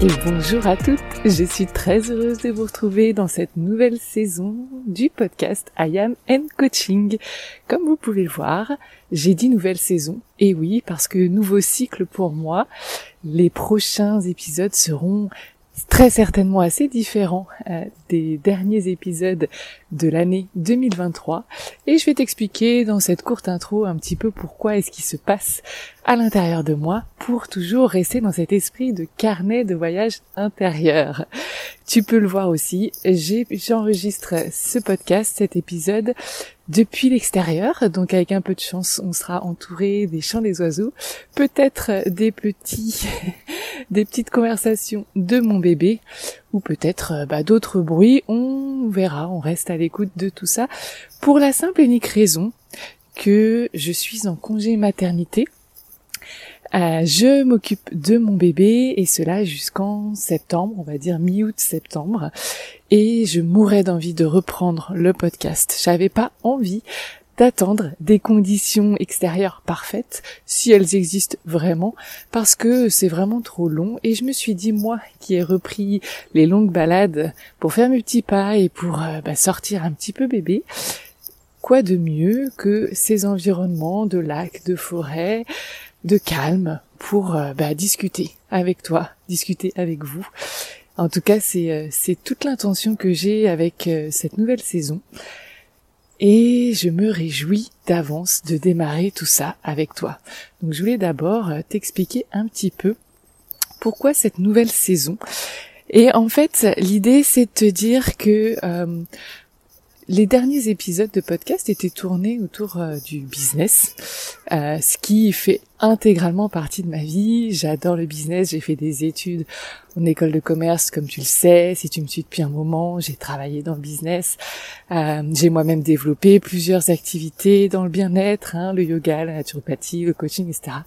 Et bonjour à toutes, je suis très heureuse de vous retrouver dans cette nouvelle saison du podcast I Am and Coaching. Comme vous pouvez le voir, j'ai dit nouvelle saison, et oui, parce que nouveau cycle pour moi, les prochains épisodes seront très certainement assez différent euh, des derniers épisodes de l'année 2023 et je vais t'expliquer dans cette courte intro un petit peu pourquoi est-ce qui se passe à l'intérieur de moi pour toujours rester dans cet esprit de carnet de voyage intérieur. Tu peux le voir aussi, j'enregistre ce podcast, cet épisode depuis l'extérieur, donc avec un peu de chance, on sera entouré des chants des oiseaux, peut-être des petits, des petites conversations de mon bébé, ou peut-être bah, d'autres bruits. On verra, on reste à l'écoute de tout ça, pour la simple et unique raison que je suis en congé maternité euh, je m'occupe de mon bébé et cela jusqu'en septembre, on va dire mi-août septembre. Et je mourrais d'envie de reprendre le podcast. J'avais pas envie d'attendre des conditions extérieures parfaites, si elles existent vraiment, parce que c'est vraiment trop long. Et je me suis dit, moi qui ai repris les longues balades pour faire mes petits pas et pour euh, bah, sortir un petit peu bébé, quoi de mieux que ces environnements de lacs, de forêts, de calme pour euh, bah, discuter avec toi, discuter avec vous. En tout cas, c'est euh, c'est toute l'intention que j'ai avec cette nouvelle saison. Et je me réjouis d'avance de démarrer tout ça avec toi. Donc je voulais d'abord t'expliquer un petit peu pourquoi cette nouvelle saison. Et en fait, l'idée c'est de te dire que les derniers épisodes de podcast étaient tournés autour euh, du business, euh, ce qui fait intégralement partie de ma vie. J'adore le business, j'ai fait des études en école de commerce, comme tu le sais, si tu me suis depuis un moment, j'ai travaillé dans le business. Euh, j'ai moi-même développé plusieurs activités dans le bien-être, hein, le yoga, la naturopathie, le coaching, etc.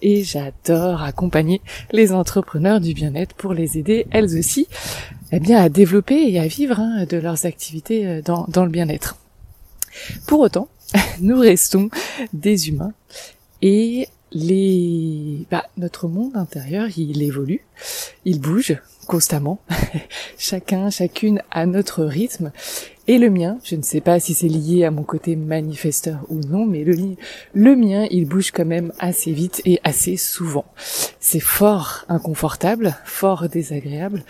Et j'adore accompagner les entrepreneurs du bien-être pour les aider, elles aussi, eh bien, à développer et à vivre hein, de leurs activités euh, dans, le bien-être. Pour autant, nous restons des humains et les, bah, notre monde intérieur, il évolue, il bouge constamment, chacun, chacune à notre rythme. Et le mien, je ne sais pas si c'est lié à mon côté manifesteur ou non, mais le, mien, il bouge quand même assez vite et assez souvent. C'est fort inconfortable, fort désagréable.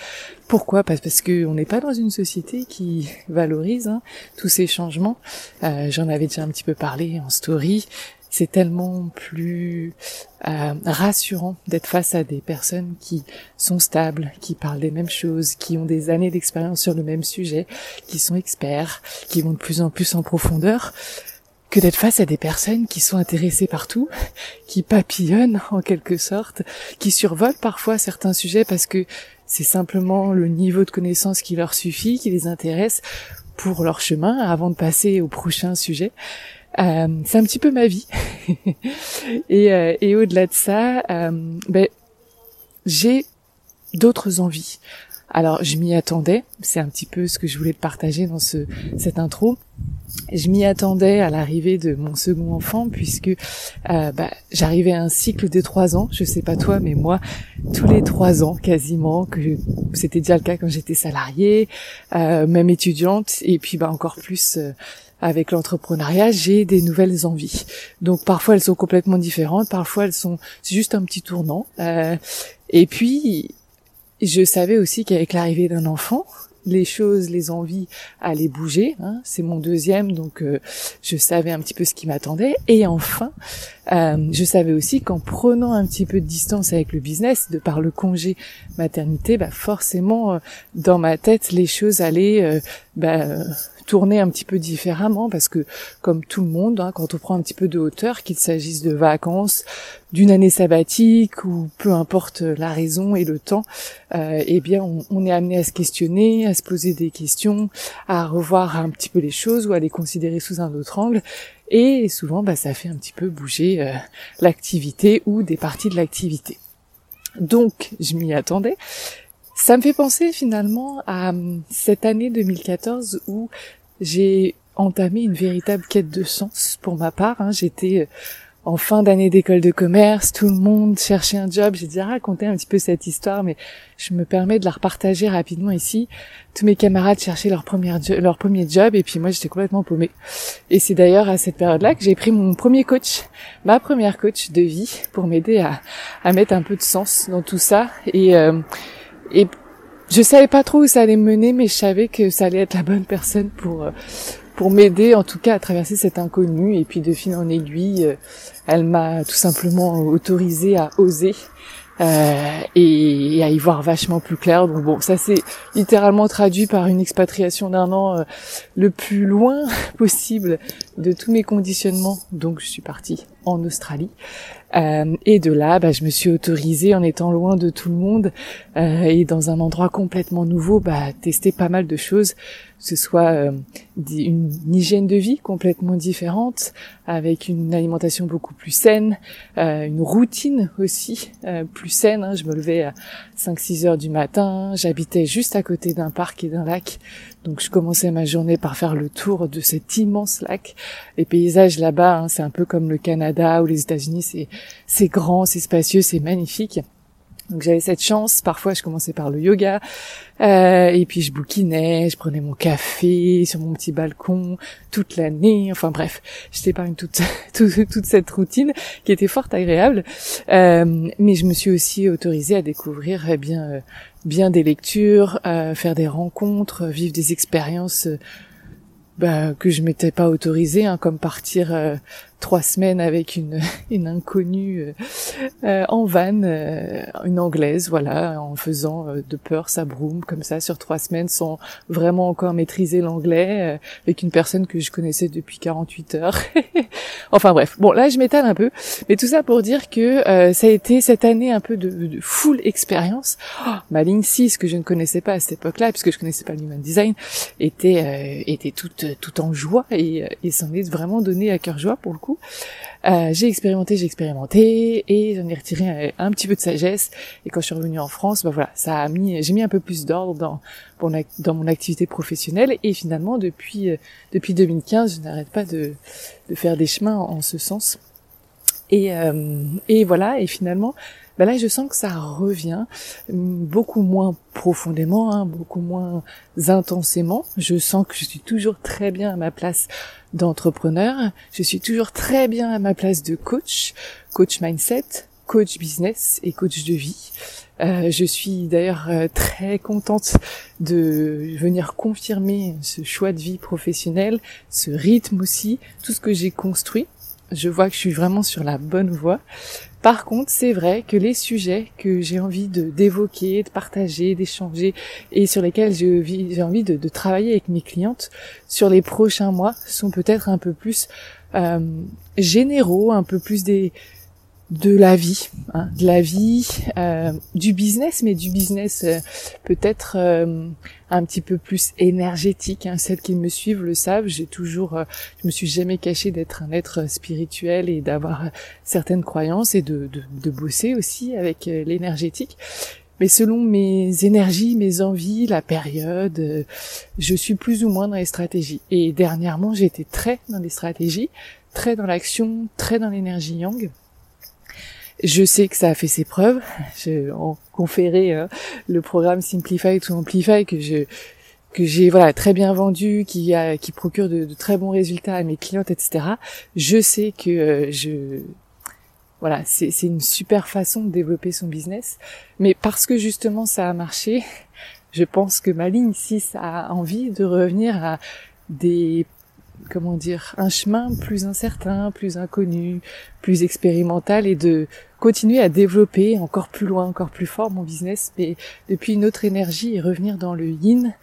Pourquoi? Parce que on n'est pas dans une société qui valorise hein, tous ces changements. Euh, J'en avais déjà un petit peu parlé en story c'est tellement plus euh, rassurant d'être face à des personnes qui sont stables, qui parlent des mêmes choses, qui ont des années d'expérience sur le même sujet, qui sont experts, qui vont de plus en plus en profondeur, que d'être face à des personnes qui sont intéressées partout, qui papillonnent en quelque sorte, qui survolent parfois certains sujets parce que c'est simplement le niveau de connaissance qui leur suffit, qui les intéresse pour leur chemin avant de passer au prochain sujet. Euh, c'est un petit peu ma vie. et, euh, et au-delà de ça, euh, ben, j'ai d'autres envies. Alors je m'y attendais, c'est un petit peu ce que je voulais partager dans ce, cette intro. Je m'y attendais à l'arrivée de mon second enfant puisque euh, bah, j'arrivais à un cycle de trois ans. Je sais pas toi, mais moi, tous les trois ans quasiment, que c'était déjà le cas quand j'étais salariée, euh, même étudiante, et puis bah encore plus euh, avec l'entrepreneuriat, j'ai des nouvelles envies. Donc parfois elles sont complètement différentes, parfois elles sont juste un petit tournant. Euh, et puis je savais aussi qu'avec l'arrivée d'un enfant, les choses, les envies allaient bouger. Hein. C'est mon deuxième, donc euh, je savais un petit peu ce qui m'attendait. Et enfin, euh, je savais aussi qu'en prenant un petit peu de distance avec le business, de par le congé maternité, bah forcément, dans ma tête, les choses allaient bah, tourner un petit peu différemment parce que comme tout le monde, hein, quand on prend un petit peu de hauteur, qu'il s'agisse de vacances, d'une année sabbatique ou peu importe la raison et le temps, euh, eh bien on, est amené à se questionner, à se poser des questions, à revoir un petit peu les choses ou à les considérer sous un autre angle. Et souvent, bah, ça fait un petit peu bouger euh, l'activité ou des parties de l'activité. Donc, je m'y attendais. Ça me fait penser finalement à hum, cette année 2014 où j'ai entamé une véritable quête de sens pour ma part. Hein. J'étais euh, en fin d'année d'école de commerce, tout le monde cherchait un job. J'ai déjà raconté un petit peu cette histoire, mais je me permets de la repartager rapidement ici. Tous mes camarades cherchaient leur, première leur premier job et puis moi j'étais complètement paumée. Et c'est d'ailleurs à cette période-là que j'ai pris mon premier coach, ma première coach de vie, pour m'aider à, à mettre un peu de sens dans tout ça. Et euh, et je savais pas trop où ça allait me mener, mais je savais que ça allait être la bonne personne pour euh, pour m'aider, en tout cas, à traverser cet inconnu. Et puis de fil en aiguille, euh, elle m'a tout simplement autorisé à oser euh, et, à y voir vachement plus clair. Donc bon, ça c'est littéralement traduit par une expatriation d'un an le plus loin possible de tous mes conditionnements. Donc je suis partie en Australie. Euh, et de là, bah, je me suis autorisée en étant loin de tout le monde euh, et dans un endroit complètement nouveau, bah, tester pas mal de choses, que ce soit euh, une, hygiène de vie complètement différente, avec une alimentation beaucoup plus saine, une routine aussi plus saine. Hein. Je me levais à 5-6 heures du matin, j'habitais juste à côté d'un parc et d'un lac, donc je commençais ma journée par faire le tour de cet immense lac. Les paysages là-bas, hein, c'est un peu comme le Canada ou les États-Unis, c'est c'est grand, c'est spacieux, c'est magnifique. Donc j'avais cette chance. Parfois, je commençais par le yoga, euh, et puis je bouquinais, je prenais mon café sur mon petit balcon toute l'année. Enfin bref, je t'épargne toute, toute toute cette routine qui était fort agréable. Euh, mais je me suis aussi autorisée à découvrir eh bien euh, bien des lectures, faire des rencontres, vivre des expériences bah, que je m'étais pas autorisée, hein, comme partir euh, trois semaines avec une, une inconnue euh, euh, en van, une anglaise, voilà, en faisant de peur sa broom comme ça sur trois semaines sans vraiment encore maîtriser l'anglais, avec une personne que je connaissais depuis 48 heures. enfin bref, bon là je m'étale un peu, mais tout ça pour dire que ça a été cette année un peu de, de full expérience. Oh, ma ligne 6 que je ne connaissais pas à cette époque-là, puisque je connaissais pas le human design, était était toute tout en joie et, et s'en est vraiment donné à cœur joie pour le coup. Euh, j'ai expérimenté, j'ai expérimenté et j'en ai retiré un, petit peu de sagesse. Et quand je suis revenue en France, bah voilà, ça a mis, j'ai mis un peu plus d'ordre dans, mon activité professionnelle. Et finalement, depuis euh, depuis 2015, je n'arrête pas de, faire des chemins en, ce sens. Et, euh, et voilà. Et finalement, ben là je sens que ça revient beaucoup moins profondément, hein, beaucoup moins intensément. Je sens que je suis toujours très bien à ma place d'entrepreneur, je suis toujours très bien à ma place de coach, coach mindset, coach business et coach de vie. Euh, je suis d'ailleurs euh, très contente de venir confirmer ce choix de vie professionnel, ce rythme aussi, tout ce que j'ai construit. Je vois que je suis vraiment sur la bonne voie. Par contre, c'est vrai que les sujets que j'ai envie d'évoquer, de partager, d'échanger et sur lesquels j'ai envie de, de, travailler avec mes clientes sur les prochains mois sont peut-être un peu plus euh, généraux, un peu plus des de la vie, hein, de la vie, euh, du business, mais du business euh, peut-être euh, un petit peu plus énergétique. Hein. Celles qui me suivent le savent. J'ai toujours, je me suis jamais cachée d'être un être spirituel et d'avoir certaines croyances et de, de, de bosser aussi avec l'énergétique. Mais selon mes énergies, mes envies, la période, je suis plus ou moins dans les stratégies. Et dernièrement, été très dans les stratégies, très dans l'action, très dans l'énergie yang. Je sais que ça a fait ses preuves. J'ai conféré hein, le programme Simplify to Amplify que je que j'ai voilà très bien vendu, qui a qui procure de, très bons résultats à mes clientes, etc. Je sais que euh, je voilà c'est une super façon de développer son business, mais parce que justement ça a marché, je pense que ma ligne 6 a envie de revenir à des comment dire, un chemin plus incertain, plus inconnu, plus expérimental et de continuer à développer encore plus loin, encore plus fort mon business, mais depuis une autre énergie et revenir dans le yin,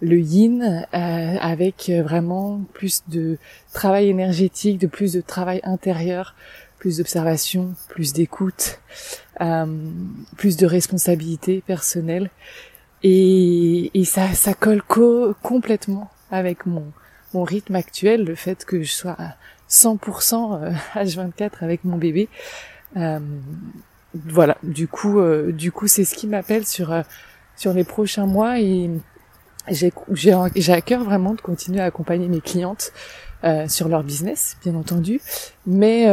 le yin avec vraiment plus de travail énergétique, de plus de travail intérieur, plus d'observation, plus d'écoute, plus de responsabilité personnelle. Et, et ça, ça colle complètement avec mon, mon rythme actuel, le fait que je sois à 100% H24 avec mon bébé. Euh, voilà, du coup, euh, du coup, c'est ce qui m'appelle sur euh, sur les prochains mois et j'ai j'ai à cœur vraiment de continuer à accompagner mes clientes euh, sur leur business, bien entendu, mais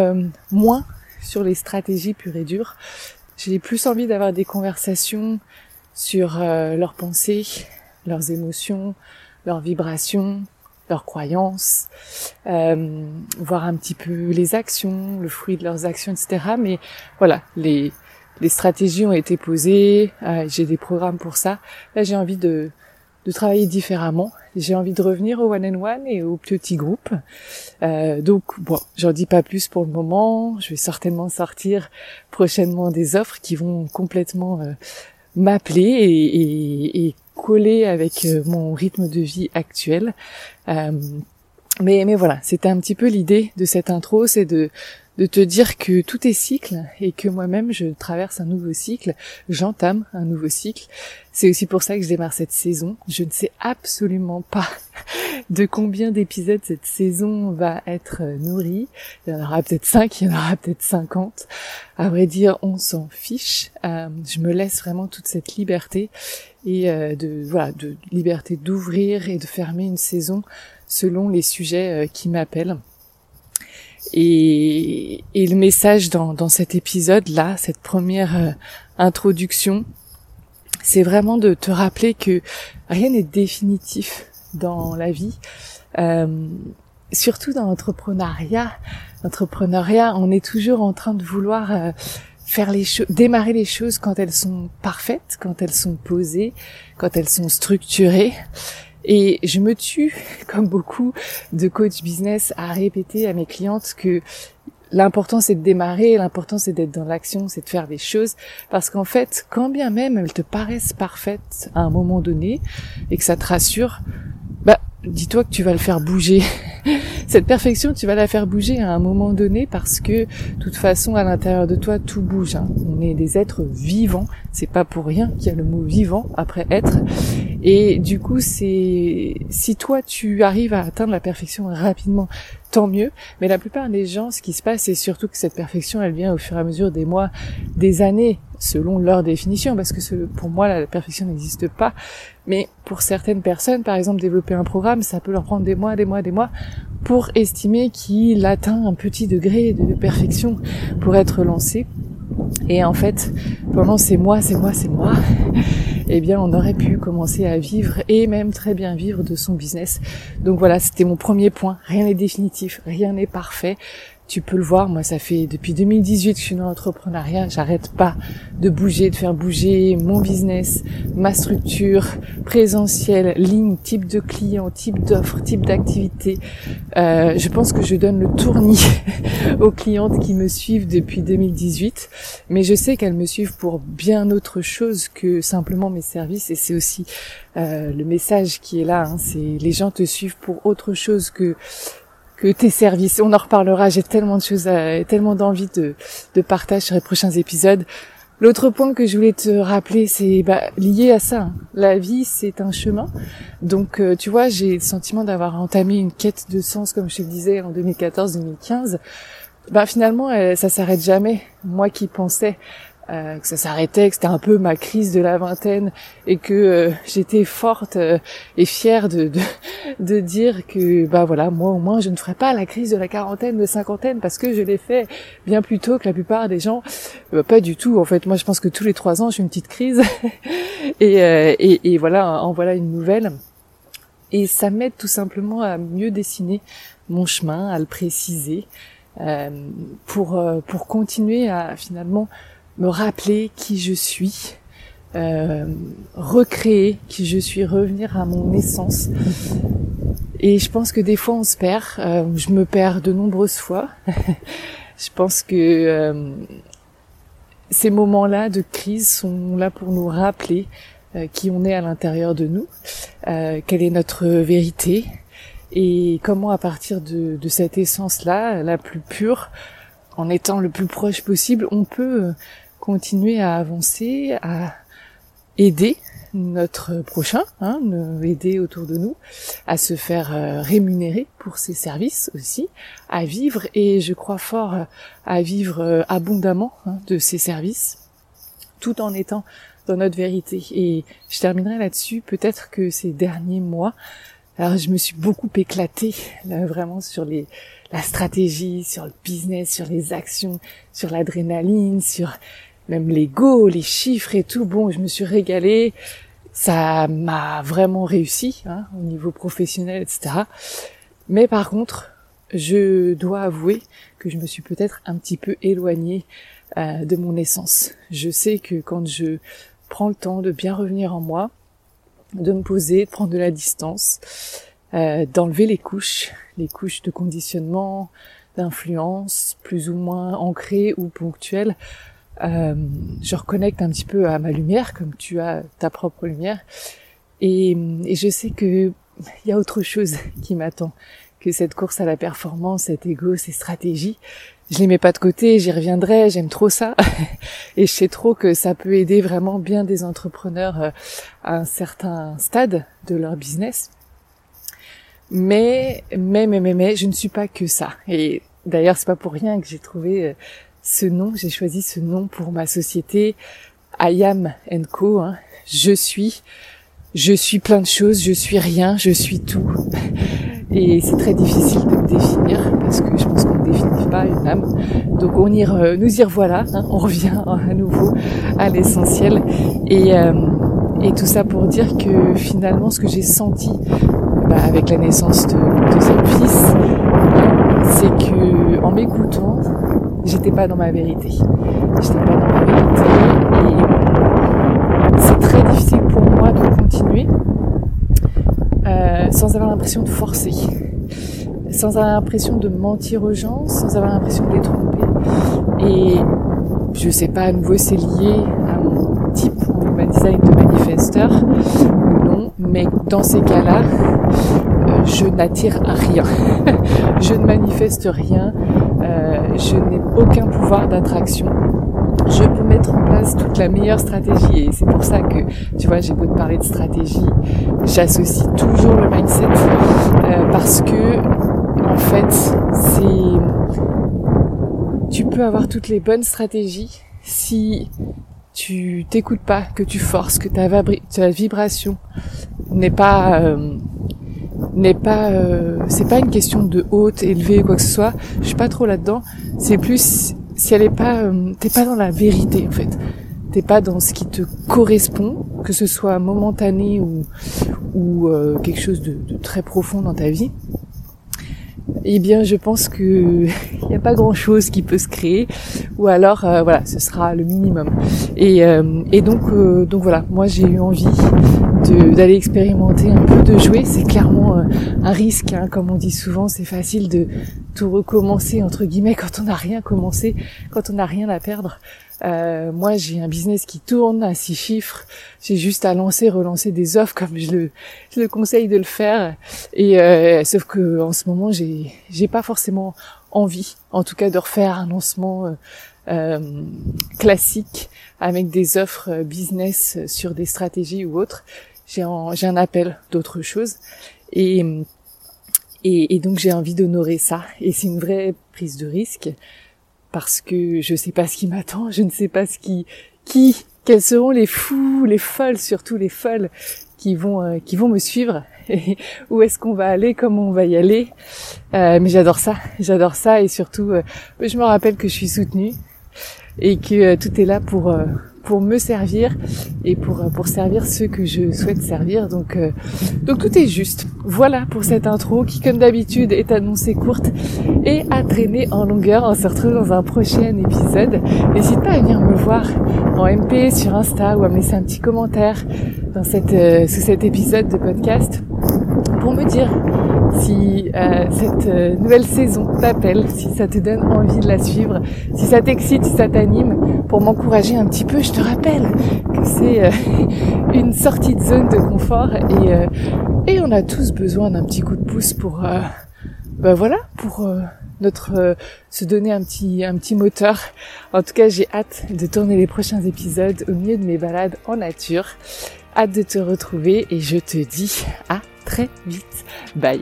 moins sur les stratégies pures et dures. J'ai plus envie d'avoir des conversations sur leurs pensées, leurs émotions, leurs vibrations, leurs croyances, euh, voir un petit peu les actions, le fruit de leurs actions, etc. Mais voilà, les, les stratégies ont été posées, euh, j'ai des programmes pour ça. Là, j'ai envie de, de travailler différemment. J'ai envie de revenir au one and one et au petit groupe. Euh, donc bon, j'en dis pas plus pour le moment. Je vais certainement sortir prochainement des offres qui vont complètement euh, m'appeler et, et, et, coller avec euh, mon rythme de vie actuel. Euh, mais, mais voilà, c'était un petit peu l'idée de cette intro, c'est de, de te dire que tout est cycle et que moi-même je traverse un nouveau cycle, j'entame un nouveau cycle. C'est aussi pour ça que je démarre cette saison. Je ne sais absolument pas de combien d'épisodes cette saison va être nourrie. Il y en aura peut-être 5, il y en aura peut-être 50. À vrai dire, on s'en fiche. Euh, je me laisse vraiment toute cette liberté et euh, de voilà de liberté d'ouvrir et de fermer une saison selon les sujets euh, qui m'appellent. Et, et, le message dans, dans cet épisode-là, cette première euh, introduction, c'est vraiment de te rappeler que rien n'est définitif dans la vie. Euh, surtout dans l'entrepreneuriat. L'entrepreneuriat, on est toujours en train de vouloir euh, faire les choses, démarrer les choses quand elles sont parfaites, quand elles sont posées, quand elles sont structurées. Et je me tue, comme beaucoup de coach business, à répéter à mes clientes que l'important c'est de démarrer, l'important c'est d'être dans l'action, c'est de faire des choses. Parce qu'en fait, quand bien même elles te paraissent parfaites à un moment donné et que ça te rassure, bah, dis-toi que tu vas le faire bouger. Cette perfection, tu vas la faire bouger à un moment donné parce que, de toute façon, à l'intérieur de toi, tout bouge. Hein. On est des êtres vivants. C'est pas pour rien qu'il y a le mot vivant après être. Et du coup, c'est, si toi, tu arrives à atteindre la perfection rapidement, tant mieux. Mais la plupart des gens, ce qui se passe, c'est surtout que cette perfection, elle vient au fur et à mesure des mois, des années, selon leur définition, parce que pour moi, la perfection n'existe pas. Mais pour certaines personnes, par exemple, développer un programme, ça peut leur prendre des mois, des mois, des mois, pour estimer qu'il atteint un petit degré de perfection pour être lancé. Et en fait, pendant ces mois, ces mois, ces mois, eh bien, on aurait pu commencer à vivre et même très bien vivre de son business. Donc voilà, c'était mon premier point. Rien n'est définitif, rien n'est parfait tu peux le voir, moi ça fait depuis 2018 que je suis dans l'entrepreneuriat, j'arrête pas de bouger, de faire bouger mon business, ma structure, présentielle, ligne, type de client, type d'offre, type d'activité. Euh, je pense que je donne le tournis aux clientes qui me suivent depuis 2018, mais je sais qu'elles me suivent pour bien autre chose que simplement mes services. Et c'est aussi euh, le message qui est là, hein, c'est les gens te suivent pour autre chose que tes services. On en reparlera. J'ai tellement de choses, tellement d'envie de, de partage sur les prochains épisodes. L'autre point que je voulais te rappeler, c'est bah, lié à ça. Hein. La vie, c'est un chemin. Donc, euh, tu vois, j'ai le sentiment d'avoir entamé une quête de sens, comme je te le disais, en 2014-2015. Bah, finalement, ça s'arrête jamais. Moi qui pensais euh, que ça s'arrêtait, que c'était un peu ma crise de la vingtaine et que euh, j'étais forte euh, et fière de, de, de dire que bah voilà moi au moins je ne ferai pas la crise de la quarantaine, de cinquantaine parce que je l'ai fait bien plus tôt que la plupart des gens. Bah, pas du tout en fait. Moi je pense que tous les trois ans j'ai une petite crise et, et, et voilà en voilà une nouvelle. Et ça m'aide tout simplement à mieux dessiner mon chemin, à le préciser, pour pour continuer à finalement me rappeler qui je suis, euh, recréer qui je suis, revenir à mon essence. Et je pense que des fois on se perd. Euh, je me perds de nombreuses fois. je pense que euh, ces moments-là de crise sont là pour nous rappeler qui on est à l'intérieur de nous, quelle est notre vérité, et comment à partir de, de cette essence-là, la plus pure, en étant le plus proche possible, on peut continuer à avancer, à aider notre prochain, hein, aider autour de nous à se faire euh, rémunérer pour ses services aussi, à vivre et je crois fort euh, à vivre euh, abondamment hein, de ses services, tout en étant dans notre vérité. Et je terminerai là-dessus. Peut-être que ces derniers mois, alors je me suis beaucoup éclatée là, vraiment sur les la stratégie, sur le business, sur les actions, sur l'adrénaline, sur même les go, les chiffres et tout. Bon, je me suis régalée. Ça m'a vraiment réussi hein, au niveau professionnel, etc. Mais par contre, je dois avouer que je me suis peut-être un petit peu éloignée euh, de mon essence. Je sais que quand je prends le temps de bien revenir en moi, de me poser, de prendre de la distance, euh, d'enlever les couches, les couches de conditionnement, d'influence, plus ou moins ancrées ou ponctuelles, euh, je reconnecte un petit peu à ma lumière, comme tu as ta propre lumière, et, et je sais que il y a autre chose qui m'attend que cette course à la performance, cet ego, ces stratégies. Je les mets pas de côté, j'y reviendrai, j'aime trop ça. Et je sais trop que ça peut aider vraiment bien des entrepreneurs euh, à un certain stade de leur business. Mais, mais, mais, mais, mais, je ne suis pas que ça. Et d'ailleurs, c'est pas pour rien que j'ai trouvé euh, ce nom, j'ai choisi ce nom pour ma société, I am Co. Hein. Je suis, je suis plein de choses, je suis rien, je suis tout. Et c'est très difficile de me définir parce que je pense qu'on ne définit pas une âme. Donc on y nous y revoilà, hein. on revient à nouveau à l'essentiel. Et, euh, et tout ça pour dire que finalement ce que j'ai senti bah, avec la naissance de mon fils, c'est que en m'écoutant, j'étais pas dans ma vérité. J'étais pas dans ma vérité et c'est très difficile pour moi de continuer euh, sans avoir l'impression de forcer, sans avoir l'impression de mentir aux gens, sans avoir l'impression de les tromper. Et je sais pas, à nouveau c'est lié à mon type en human design de manifesteur ou non, mais dans ces cas-là, euh, je n'attire rien. je ne manifeste rien, euh, je n'ai aucun pouvoir d'attraction. Je peux mettre en place toute la meilleure stratégie et c'est pour ça que, tu vois, j'ai beau te parler de stratégie, j'associe toujours le mindset euh, parce que, en fait, c'est, tu peux avoir toutes les bonnes stratégies si tu t'écoutes pas, que tu forces, que ta, vibration n'est pas euh, n'est pas euh, c'est pas une question de haute élevée quoi que ce soit je suis pas trop là dedans c'est plus si elle est pas euh, t'es pas dans la vérité en fait. T'es pas dans ce qui te correspond que ce soit momentané ou ou euh, quelque chose de, de, très profond dans ta vie. Eh bien je pense que il n'y a pas grand chose qui peut se créer. Ou alors voilà ce sera le minimum. Et, et donc donc voilà. Moi j'ai eu envie d'aller expérimenter un peu, de jouer. C'est clairement euh, un risque, hein. comme on dit souvent, c'est facile de tout recommencer entre guillemets quand on n'a rien commencé, quand on n'a rien à perdre. Euh, moi, j'ai un business qui tourne à six chiffres. J'ai juste à lancer, relancer des offres comme je le, je le conseille de le faire. Et euh, sauf que en ce moment, j'ai, j'ai pas forcément envie, en tout cas, de refaire un lancement euh, euh classique avec des offres business sur des stratégies ou autres j'ai un, appel d'autre chose. Et, et, et donc j'ai envie d'honorer ça. Et c'est une vraie prise de risque parce que je sais pas ce qui m'attend, je ne sais pas ce qui qui quels seront les fous, les folles surtout les folles qui vont euh, qui vont me suivre. Et où est-ce qu'on va aller, comment on va y aller. Euh, mais j'adore ça, j'adore ça. Et surtout euh, je me rappelle que je suis soutenue et que euh, tout est là pour pour me servir et pour pour servir ceux que je souhaite servir. Donc euh, donc tout est juste. Voilà pour cette intro qui comme d'habitude est annoncée courte et à traîner en longueur. On se retrouve dans un prochain épisode. N'hésite pas à venir me voir en MP sur Insta ou à me laisser un petit commentaire dans cette euh, sous cet épisode de podcast pour me dire si euh, cette euh, nouvelle saison t'appelle, si ça te donne envie de la suivre, si ça t'excite, si ça t'anime, pour m'encourager un petit peu, je te rappelle que c'est c'est une sortie de zone de confort et, et on a tous besoin d'un petit coup de pouce pour, bah voilà, pour notre se donner un petit un petit moteur. En tout cas, j'ai hâte de tourner les prochains épisodes au milieu de mes balades en nature. Hâte de te retrouver et je te dis à très vite. Bye.